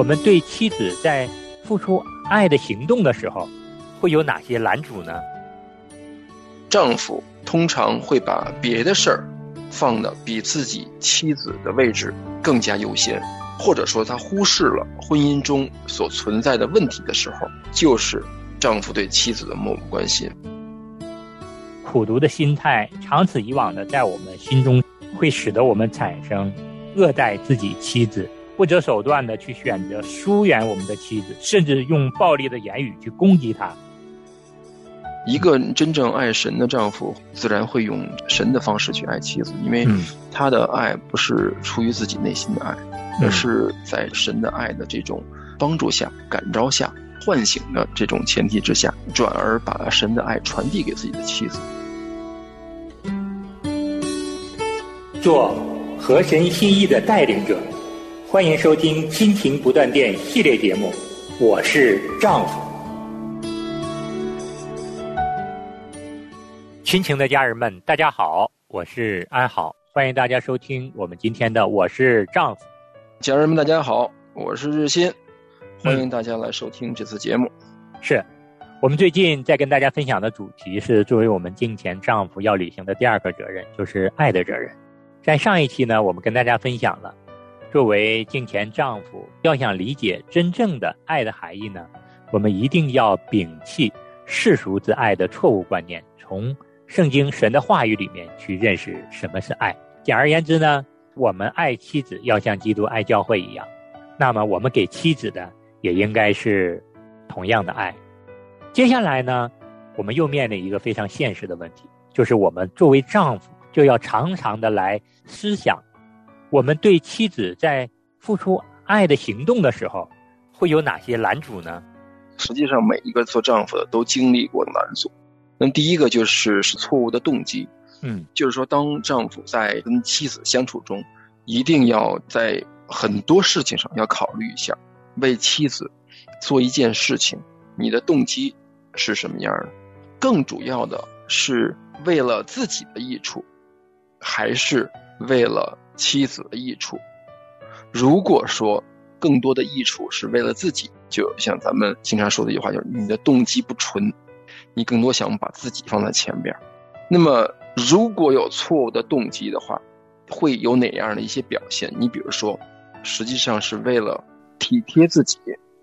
我们对妻子在付出爱的行动的时候，会有哪些拦阻呢？丈夫通常会把别的事儿放的比自己妻子的位置更加优先，或者说他忽视了婚姻中所存在的问题的时候，就是丈夫对妻子的漠不关心。苦读的心态，长此以往的在我们心中，会使得我们产生恶待自己妻子。不择手段的去选择疏远我们的妻子，甚至用暴力的言语去攻击她。一个真正爱神的丈夫，自然会用神的方式去爱妻子，因为他的爱不是出于自己内心的爱，而是在神的爱的这种帮助下、感召下、唤醒的这种前提之下，转而把神的爱传递给自己的妻子。做合神心意的带领者。欢迎收听《亲情不断电》系列节目，我是丈夫。亲情的家人们，大家好，我是安好，欢迎大家收听我们今天的《我是丈夫》。家人们，大家好，我是日新，欢迎大家来收听这次节目。是我们最近在跟大家分享的主题是作为我们镜前丈夫要履行的第二个责任，就是爱的责任。在上一期呢，我们跟大家分享了。作为敬虔丈夫，要想理解真正的爱的含义呢，我们一定要摒弃世俗之爱的错误观念，从圣经神的话语里面去认识什么是爱。简而言之呢，我们爱妻子要像基督爱教会一样，那么我们给妻子的也应该是同样的爱。接下来呢，我们又面临一个非常现实的问题，就是我们作为丈夫就要常常的来思想。我们对妻子在付出爱的行动的时候，会有哪些拦阻呢？实际上，每一个做丈夫的都经历过拦阻。那第一个就是是错误的动机。嗯，就是说，当丈夫在跟妻子相处中，一定要在很多事情上要考虑一下，为妻子做一件事情，你的动机是什么样的？更主要的是为了自己的益处，还是为了？妻子的益处，如果说更多的益处是为了自己，就像咱们经常说的一句话，就是你的动机不纯，你更多想把自己放在前边。那么，如果有错误的动机的话，会有哪样的一些表现？你比如说，实际上是为了体贴自己，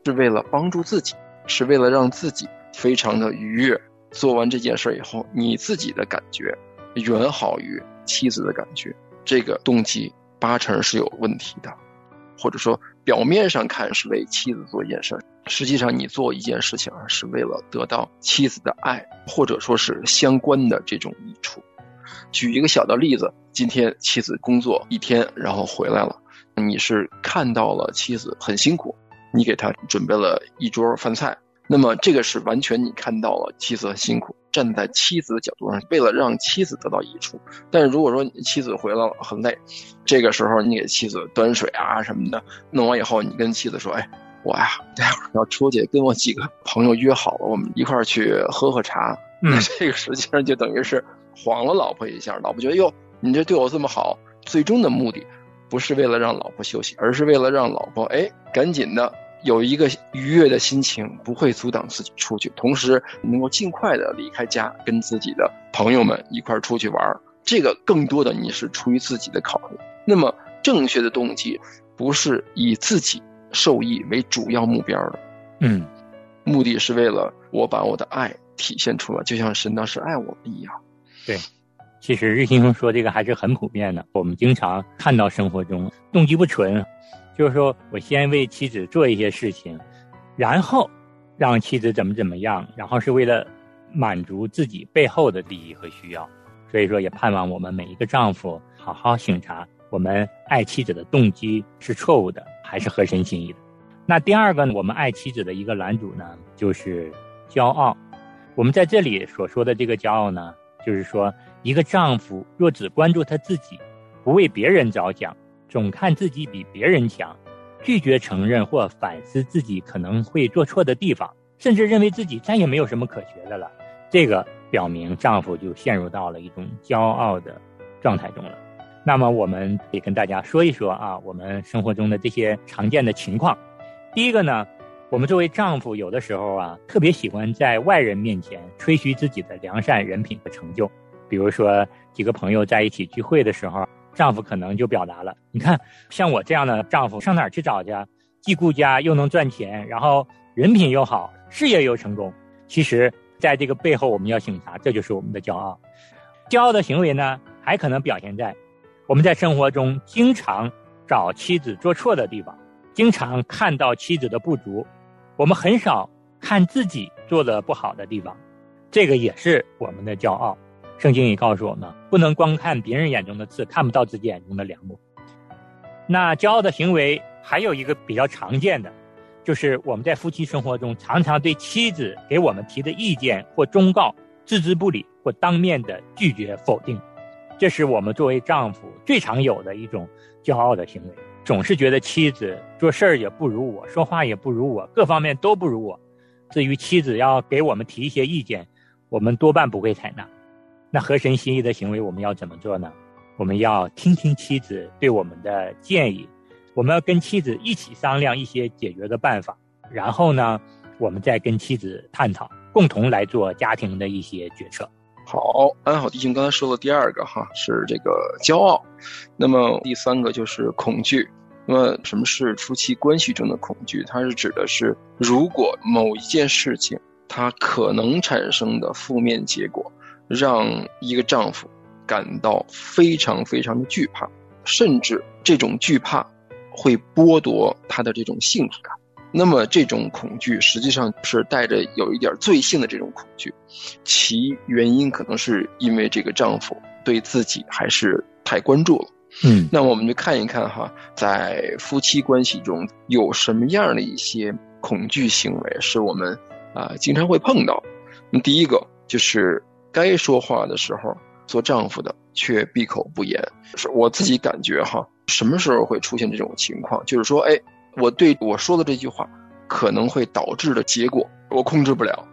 是为了帮助自己，是为了让自己非常的愉悦。做完这件事以后，你自己的感觉远好于妻子的感觉。这个动机八成是有问题的，或者说表面上看是为妻子做一件事，实际上你做一件事情啊是为了得到妻子的爱，或者说是相关的这种益处。举一个小的例子，今天妻子工作一天，然后回来了，你是看到了妻子很辛苦，你给她准备了一桌饭菜。那么这个是完全你看到了妻子很辛苦，站在妻子的角度上，为了让妻子得到益处。但是如果说妻子回来了很累，这个时候你给妻子端水啊什么的，弄完以后你跟妻子说：“哎，我呀待会儿要出去跟我几个朋友约好了，我们一块儿去喝喝茶。”那这个实际上就等于是晃了老婆一下，老婆觉得哟，你这对我这么好，最终的目的不是为了让老婆休息，而是为了让老婆哎赶紧的。有一个愉悦的心情，不会阻挡自己出去，同时能够尽快的离开家，跟自己的朋友们一块儿出去玩儿这个更多的你是出于自己的考虑。那么正确的动机不是以自己受益为主要目标的，嗯，目的是为了我把我的爱体现出来，就像神当时爱我们一样。对，其实日新说这个还是很普遍的，我们经常看到生活中动机不纯。就是说我先为妻子做一些事情，然后让妻子怎么怎么样，然后是为了满足自己背后的利益和需要。所以说，也盼望我们每一个丈夫好好醒察我们爱妻子的动机是错误的还是合神心意的。那第二个呢，我们爱妻子的一个拦阻呢，就是骄傲。我们在这里所说的这个骄傲呢，就是说一个丈夫若只关注他自己，不为别人着想。总看自己比别人强，拒绝承认或反思自己可能会做错的地方，甚至认为自己再也没有什么可学的了。这个表明丈夫就陷入到了一种骄傲的状态中了。那么，我们得跟大家说一说啊，我们生活中的这些常见的情况。第一个呢，我们作为丈夫，有的时候啊，特别喜欢在外人面前吹嘘自己的良善人品和成就。比如说，几个朋友在一起聚会的时候，丈夫可能就表达了：“你看，像我这样的丈夫，上哪儿去找去？既顾家又能赚钱，然后人品又好，事业又成功。”其实，在这个背后，我们要醒察，这就是我们的骄傲。骄傲的行为呢，还可能表现在我们在生活中经常找妻子做错的地方，经常看到妻子的不足，我们很少看自己做的不好的地方，这个也是我们的骄傲。圣经也告诉我们，不能光看别人眼中的刺，看不到自己眼中的梁木。那骄傲的行为还有一个比较常见的，就是我们在夫妻生活中常常对妻子给我们提的意见或忠告置之不理，或当面的拒绝否定。这是我们作为丈夫最常有的一种骄傲的行为，总是觉得妻子做事儿也不如我，说话也不如我，各方面都不如我。至于妻子要给我们提一些意见，我们多半不会采纳。那合神心意的行为，我们要怎么做呢？我们要听听妻子对我们的建议，我们要跟妻子一起商量一些解决的办法，然后呢，我们再跟妻子探讨，共同来做家庭的一些决策。好，安好弟兄刚才说的第二个哈是这个骄傲，那么第三个就是恐惧。那么什么是夫妻关系中的恐惧？它是指的是如果某一件事情它可能产生的负面结果。让一个丈夫感到非常非常的惧怕，甚至这种惧怕会剥夺他的这种幸福感。那么这种恐惧实际上是带着有一点罪性的这种恐惧，其原因可能是因为这个丈夫对自己还是太关注了。嗯，那我们就看一看哈，在夫妻关系中有什么样的一些恐惧行为是我们啊经常会碰到。那第一个就是。该说话的时候，做丈夫的却闭口不言。是我自己感觉哈，什么时候会出现这种情况？就是说，哎，我对我说的这句话可能会导致的结果，我控制不了，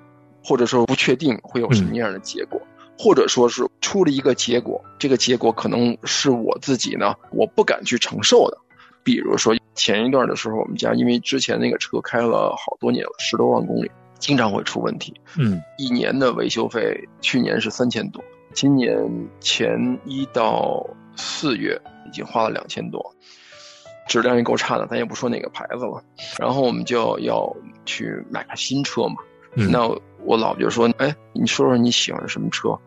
或者说不确定会有什么样的结果，或者说是出了一个结果，这个结果可能是我自己呢，我不敢去承受的。比如说前一段的时候，我们家因为之前那个车开了好多年了，十多万公里。经常会出问题，嗯，一年的维修费，去年是三千多，今年前一到四月已经花了两千多，质量也够差的，咱也不说哪个牌子了。然后我们就要去买个新车嘛，那我老婆就说，哎，你说说你喜欢什么车？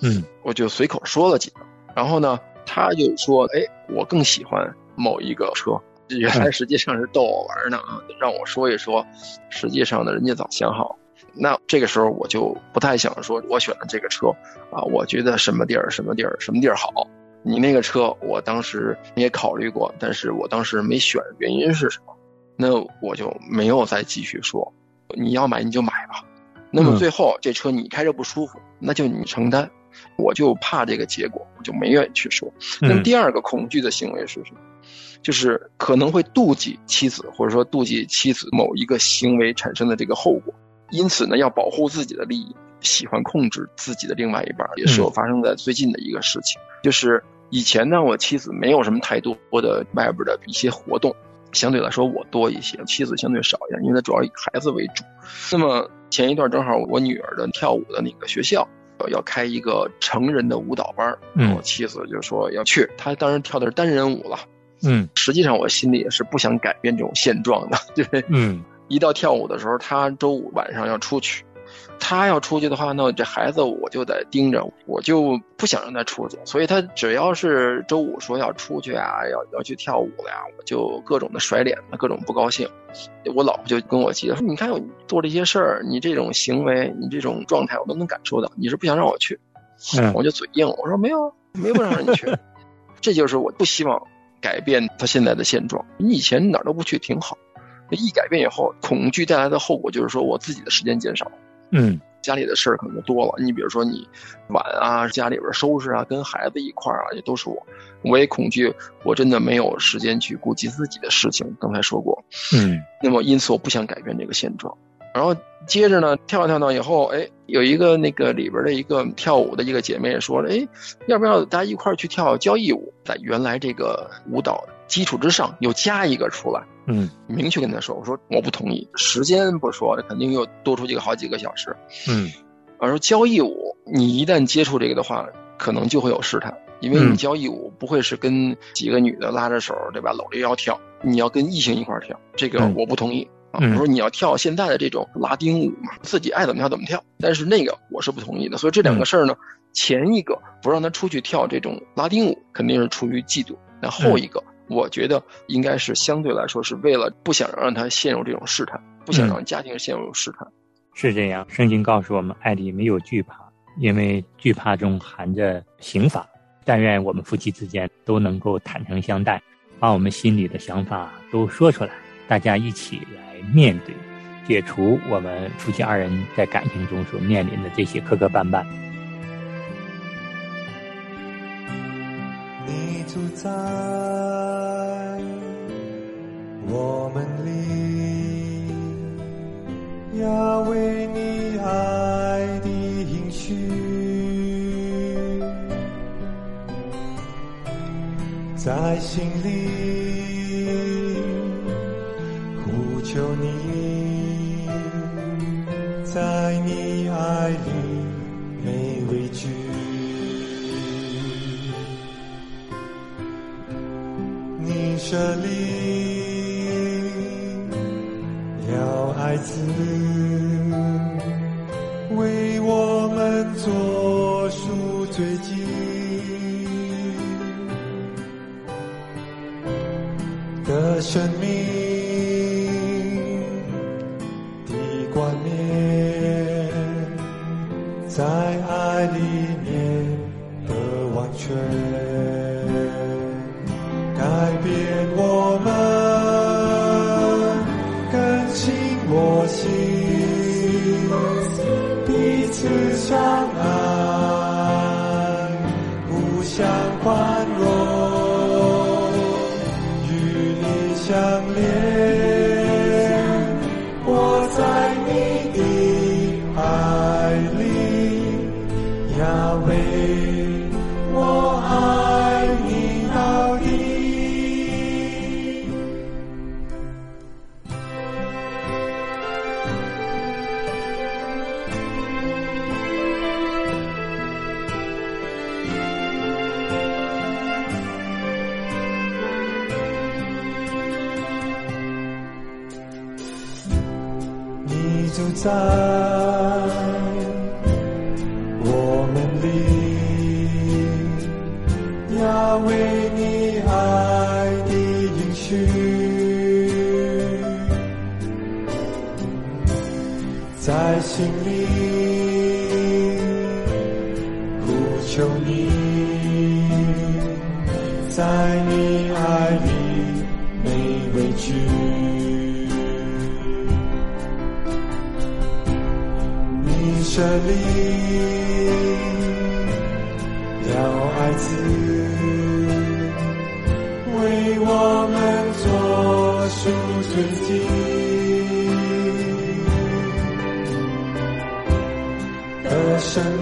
嗯，我就随口说了几个，然后呢，他就说，哎，我更喜欢某一个车。原来实际上是逗我玩呢啊，让我说一说，实际上呢，人家早想好。那这个时候我就不太想说，我选的这个车啊，我觉得什么地儿什么地儿什么地儿好。你那个车，我当时也考虑过，但是我当时没选，原因是什么？那我就没有再继续说。你要买你就买吧。那么最后这车你开着不舒服，那就你承担。我就怕这个结果，我就没愿意去说。那么第二个恐惧的行为是什么？就是可能会妒忌妻子，或者说妒忌妻子某一个行为产生的这个后果，因此呢，要保护自己的利益，喜欢控制自己的另外一半，也是我发生在最近的一个事情。就是以前呢，我妻子没有什么太多的外边的一些活动，相对来说我多一些，妻子相对少一点，因为她主要以孩子为主。那么前一段正好我女儿的跳舞的那个学校。要开一个成人的舞蹈班我妻子就说要去。她当时跳的是单人舞了，嗯，实际上我心里也是不想改变这种现状的，对，嗯，一到跳舞的时候，他周五晚上要出去。他要出去的话，那这孩子我就得盯着，我就不想让他出去。所以他只要是周五说要出去啊，要要去跳舞了呀，我就各种的甩脸，各种不高兴。我老婆就跟我急了，说：“你看做这些事儿，你这种行为，你这种状态，我都能感受到，你是不想让我去。”嗯，我就嘴硬，我说：“没有，没有不让你去。”这就是我不希望改变他现在的现状。你以前哪儿都不去挺好，一改变以后，恐惧带来的后果就是说我自己的时间减少。嗯，家里的事儿可能就多了。你比如说，你碗啊，家里边收拾啊，跟孩子一块儿啊，也都是我。我也恐惧，我真的没有时间去顾及自己的事情。刚才说过，嗯。那么，因此我不想改变这个现状。然后接着呢，跳跳到以后，哎，有一个那个里边的一个跳舞的一个姐妹说了，哎，要不要大家一块儿去跳交谊舞？在原来这个舞蹈基础之上，又加一个出来。嗯明确跟他说，我说我不同意，时间不说，肯定又多出去个好几个小时。嗯我说交谊舞，你一旦接触这个的话，可能就会有试探，因为你嗯交谊舞不会是跟几个女的拉着手，对吧？搂着腰跳，你要跟异性一块儿跳，这个嗯我不同意。我说你要跳现在的这种拉丁舞嘛，自己爱怎么跳怎么跳，但是那个我是不同意的。所以这两个嗯事儿呢，前一个不让他出去跳这种拉丁舞，肯定是出于嫉妒；那后一个，我觉得应该是相对来说是为了不想让他陷入这种试探，不想嗯让家庭陷入试探。是这样。圣经告诉我们，爱里没有惧怕，因为惧怕中含着刑罚。但愿我们夫妻之间都能够坦诚相待，把我们心里的想法都说出来，大家一起来面对，解除我们夫妻二人在感情中所面临的这些磕磕绊绊。你住在我们里，要为你爱的应许，在心里求你，在你爱里没畏惧。你舍利冠冕，在爱里面的完全。就在我们里，要为你爱的延续，在心里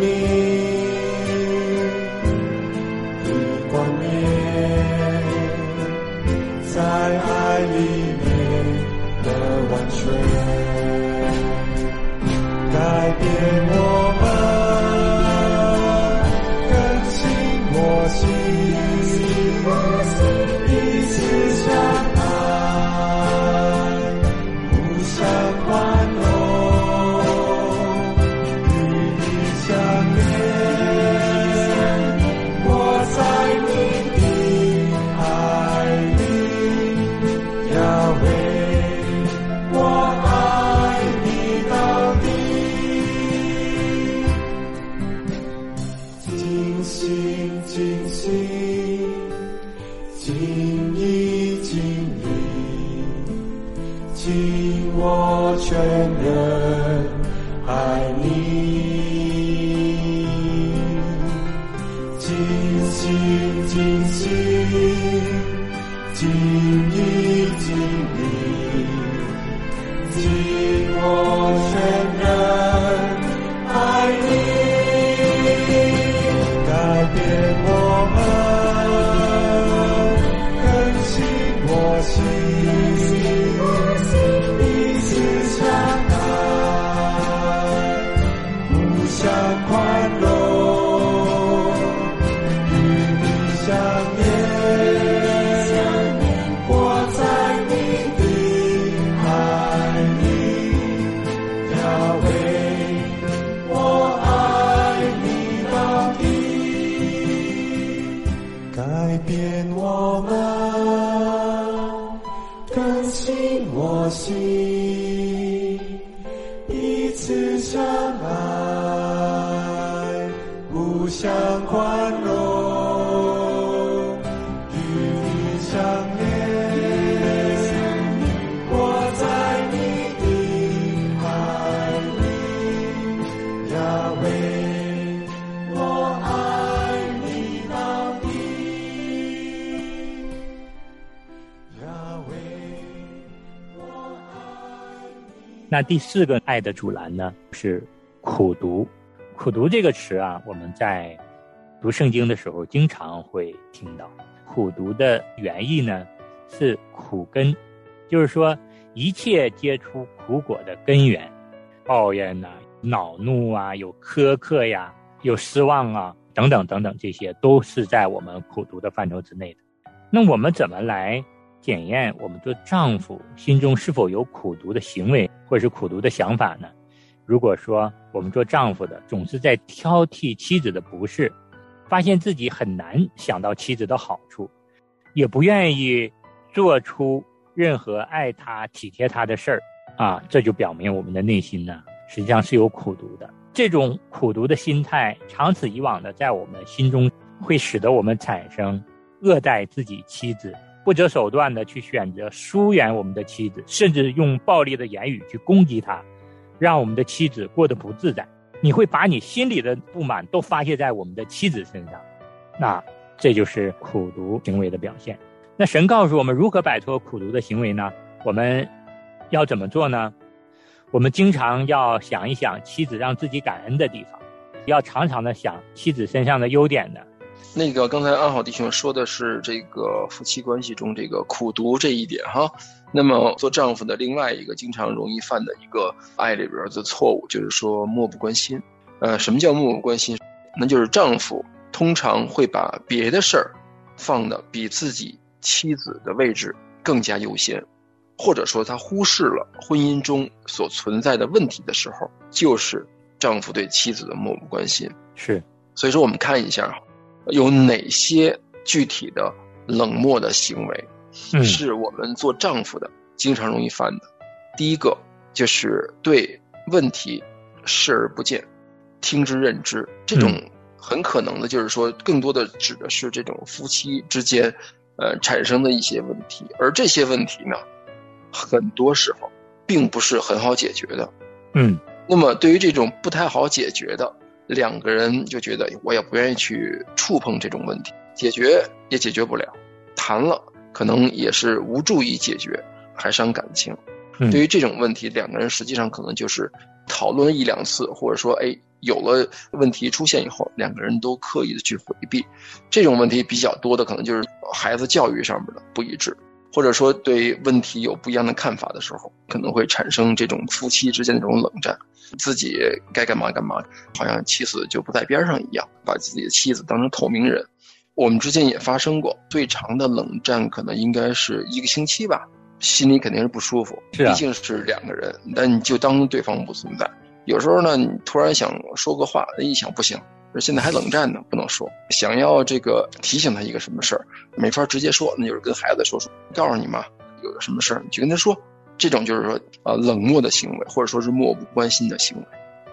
生我全人爱你。尽心尽心，尽我们，更新我心，彼此相爱，互相宽容，那第四个爱的阻拦呢是苦读。苦读这个词啊，我们在读圣经的时候经常会听到。苦读的原意呢是苦根，就是说一切结出苦果的根源，抱怨呐、恼怒啊、有苛刻呀、有失望啊等等等等，这些都是在我们苦读的范畴之内的。那我们怎么来检验我们做丈夫心中是否有苦读的行为或者是苦读的想法呢？如果说我们做丈夫的总是在挑剔妻子的不是，发现自己很难想到妻子的好处，也不愿意做出任何爱她、体贴她的事儿啊，这就表明我们的内心呢实际上是有苦读的。这种苦读的心态，长此以往的在我们心中会使得我们产生恶待自己妻子，不择手段的去选择疏远我们的妻子，甚至用暴力的言语去攻击她。让我们的妻子过得不自在，你会把你心里的不满都发泄在我们的妻子身上，那这就是苦读行为的表现。那神告诉我们如何摆脱苦读的行为呢？我们要怎么做呢？我们经常要想一想妻子让自己感恩的地方，要常常的想妻子身上的优点的。那个刚才安好弟兄说的是这个夫妻关系中这个苦读这一点哈。那么做丈夫的另外一个经常容易犯的一个爱里边的错误，就是说漠不关心。呃，什么叫漠不关心？那就是丈夫通常会把别的事儿放的比自己妻子的位置更加优先，或者说他忽视了婚姻中所存在的问题的时候，就是丈夫对妻子的漠不关心。是，所以说我们看一下有哪些具体的冷漠的行为。嗯，是我们做丈夫的经常容易犯的。第一个就是对问题视而不见，听之任之。这种很可能的就是说，更多的指的是这种夫妻之间，呃，产生的一些问题。而这些问题呢，很多时候并不是很好解决的。嗯，那么对于这种不太好解决的，两个人就觉得我也不愿意去触碰这种问题，解决也解决不了，谈了。可能也是无助于解决，还伤感情。嗯对于这种问题，两个人实际上可能就是讨论了一两次，或者说，哎，有了问题出现以后，两个人都刻意的去回避。这种问题比较多的，可能就是孩子教育上面的不一致，或者说对问题有不一样的看法的时候，可能会产生这种夫妻之间的这种冷战。自己该干嘛干嘛，好像妻子就不在边上一样，把自己的妻子当成透明人。我们之间也发生过最长的冷战，可能应该是一个星期吧，心里肯定是不舒服。毕竟是两个人，但你就当对方不存在。有时候呢，你突然想说个话，一想不行，现在还冷战呢，不能说。想要这个提醒他一个什么事儿，没法直接说，那就是跟孩子说说，告诉你妈有个什么事儿，你就跟他说。这种就是说，呃，冷漠的行为，或者说是漠不关心的行为。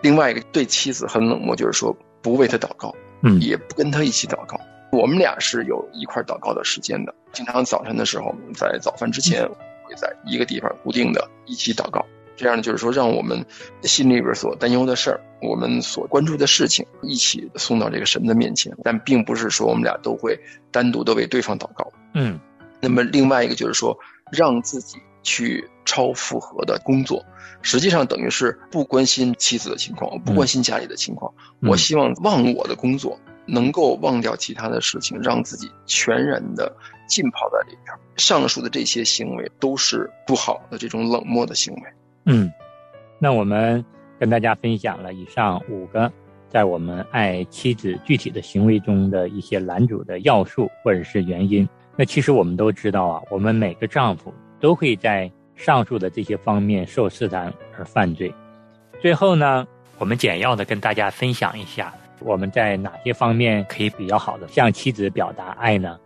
另外一个对妻子很冷漠，就是说不为他祷告，嗯也不跟他一起祷告。我们俩是有一块祷告的时间的，经常早晨的时候，在早饭之前会在一个地方固定的一起祷告。这样就是说，让我们心里边所担忧的事儿，我们所关注的事情，一起送到这个神的面前。但并不是说我们俩都会单独的为对方祷告。嗯那么另外一个就是说，让自己去超负荷的工作，实际上等于是不关心妻子的情况，不关心家里的情况。嗯我希望忘我的工作，能够忘掉其他的事情，让自己全然的浸泡在里边。上述的这些行为都是不好的这种冷漠的行为。嗯，那我们跟大家分享了以上五个在我们爱妻子具体的行为中的一些拦阻的要素或者是原因。那其实我们都知道啊，我们每个丈夫都会在上述的这些方面受试探而犯罪。最后呢，我们简要的跟大家分享一下，我们在哪些方面可以比较好的向妻子表达爱呢？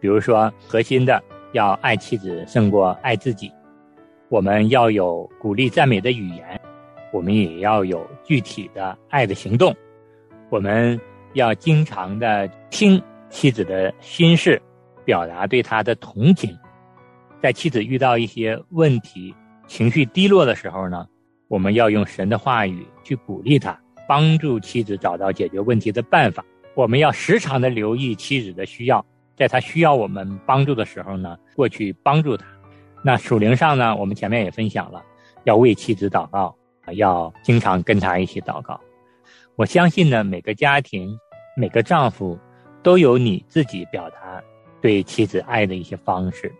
比如说，核心的要爱妻子胜过爱自己，我们要有鼓励赞美的语言。我们也要有具体的爱的行动，我们要经常的听妻子的心事，表达对她的同情。在妻子遇到一些问题、情绪低落的时候呢，我们要用神。的话语去鼓励她，帮助妻子找到解决问题的办法。我们要时常的留意妻子的需要，在她需要我们帮助的时候呢，过去帮助她。那属灵上呢，我们前面也分享了，要为妻子祷告。要经常跟她一起祷告。我相信呢，每个家庭、每个丈夫都有你自己表达对妻子爱的一些方式。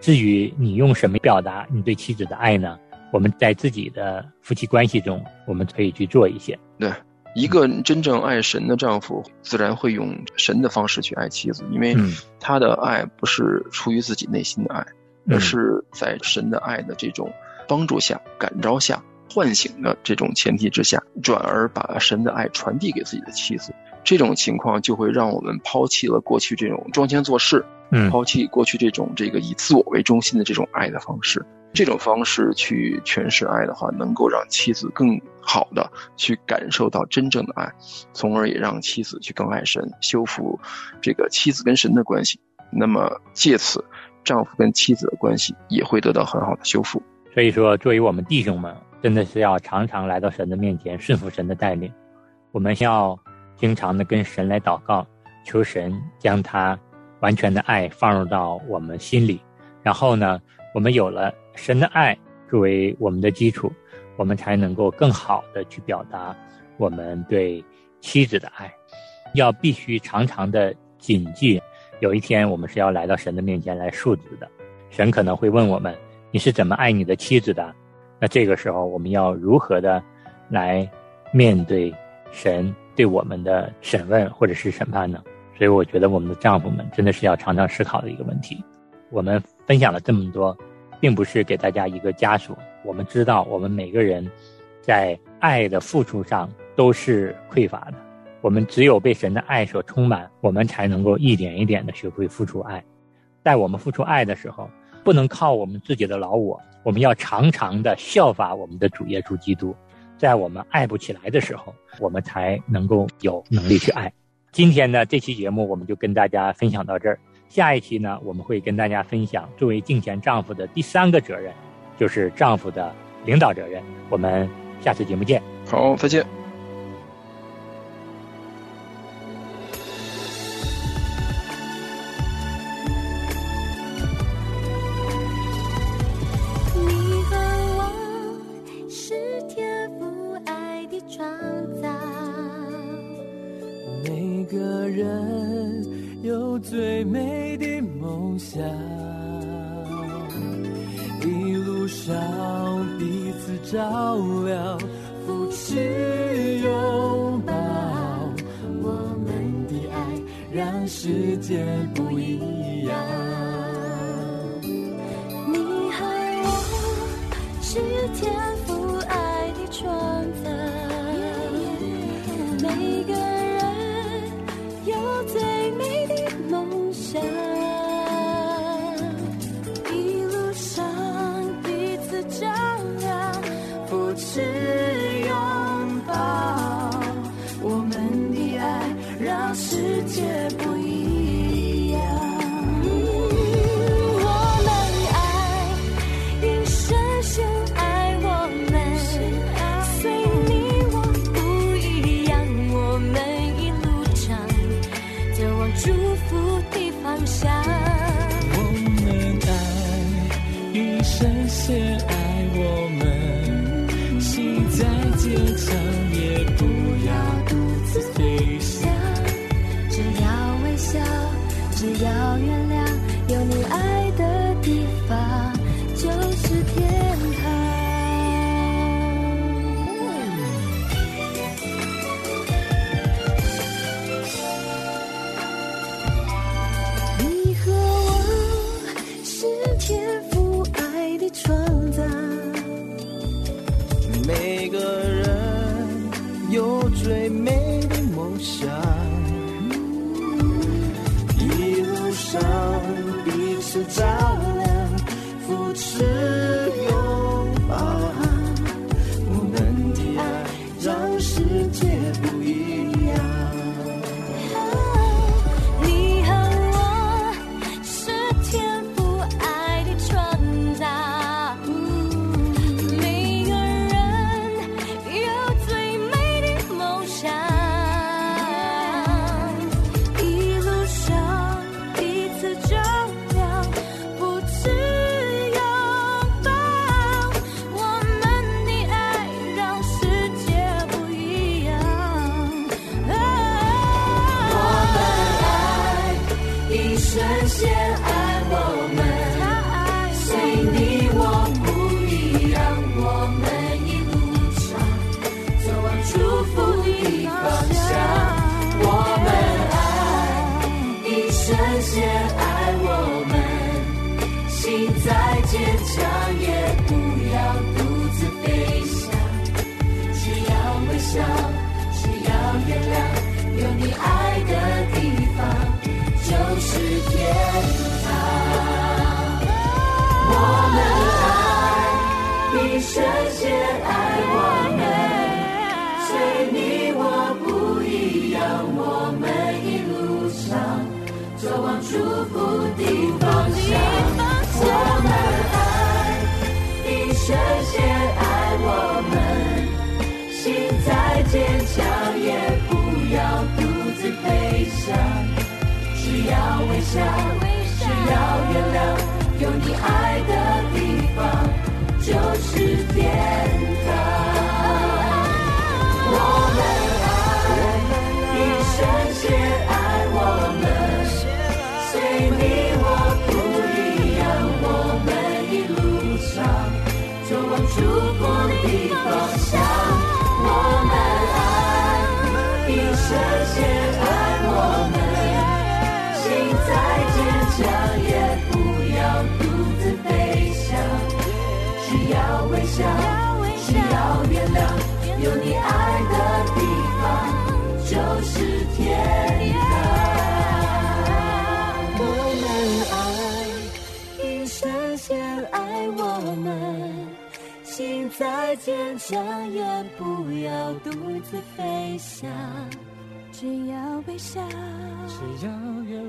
至于你用什么表达你对妻子的爱呢？我们在自己的夫妻关系中，我们可以去做一些。对，一个真正爱神的丈夫，自然会用神的方式去爱妻子，因为他的爱不是出于自己内心的爱，而是在神的爱的这种帮助下、感召下。唤醒的这种前提之下，转而把神的爱传递给自己的妻子，这种情况就会让我们抛弃了过去这种装腔作势，嗯，抛弃过去这种这个以自我为中心的这种爱的方式。这种方式去诠释爱的话，能够让妻子更好的去感受到真正的爱，从而也让妻子去更爱神，修复这个妻子跟神的关系。那么借此，丈夫跟妻子的关系也会得到很好的修复。所以说，作为我们弟兄们。真的是要常常来到神的面前，顺服神的带领。我们要经常的跟神来祷告，求神将他完全的爱放入到我们心里。然后呢，我们有了神的爱作为我们的基础，我们才能够更好的去表达我们对妻子的爱。要必须常常的谨记，有一天我们是要来到神的面前来述职的。神可能会问我们：你是怎么爱你的妻子的？那这个时候，我们要如何的来面对神对我们的审问或者是审判呢？所以，我觉得我们的丈夫们真的是要常常思考的一个问题。我们分享了这么多，并不是给大家一个枷锁。我们知道，我们每个人在爱的付出上都是匮乏的。我们只有被神的爱所充满，我们才能够一点一点的学会付出爱。在我们付出爱的时候，不能靠我们自己的老我。我们要常常的效法我们的主耶稣基督，在我们爱不起来的时候，我们才能够有能力去爱。今天呢，这期节目我们就跟大家分享到这儿。下一期呢，我们会跟大家分享作为敬虔丈夫的第三个责任，就是丈夫的领导责任。我们下次节目见。好，再见。一路上彼此照亮，扶持拥抱，我们的爱让世界不一样。你和我是天祝福的方向。我们爱，一生先爱我们，心在坚强再坚强也不要独自飞翔。只要微笑，只要原谅，有你爱的地方就是天堂。我们爱，你瞬间爱我们，随你我不一样，我们一路上走往祝福的方向。这些爱我们。心再坚强，也不要独自飞翔。只要微笑，只要原谅，有你爱的地方就是天堂就是天堂。我们爱，爱我们。心再坚强，也不要独自飞翔。只要微笑，只要原有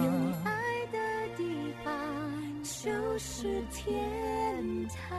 你。爱的地方就是天堂。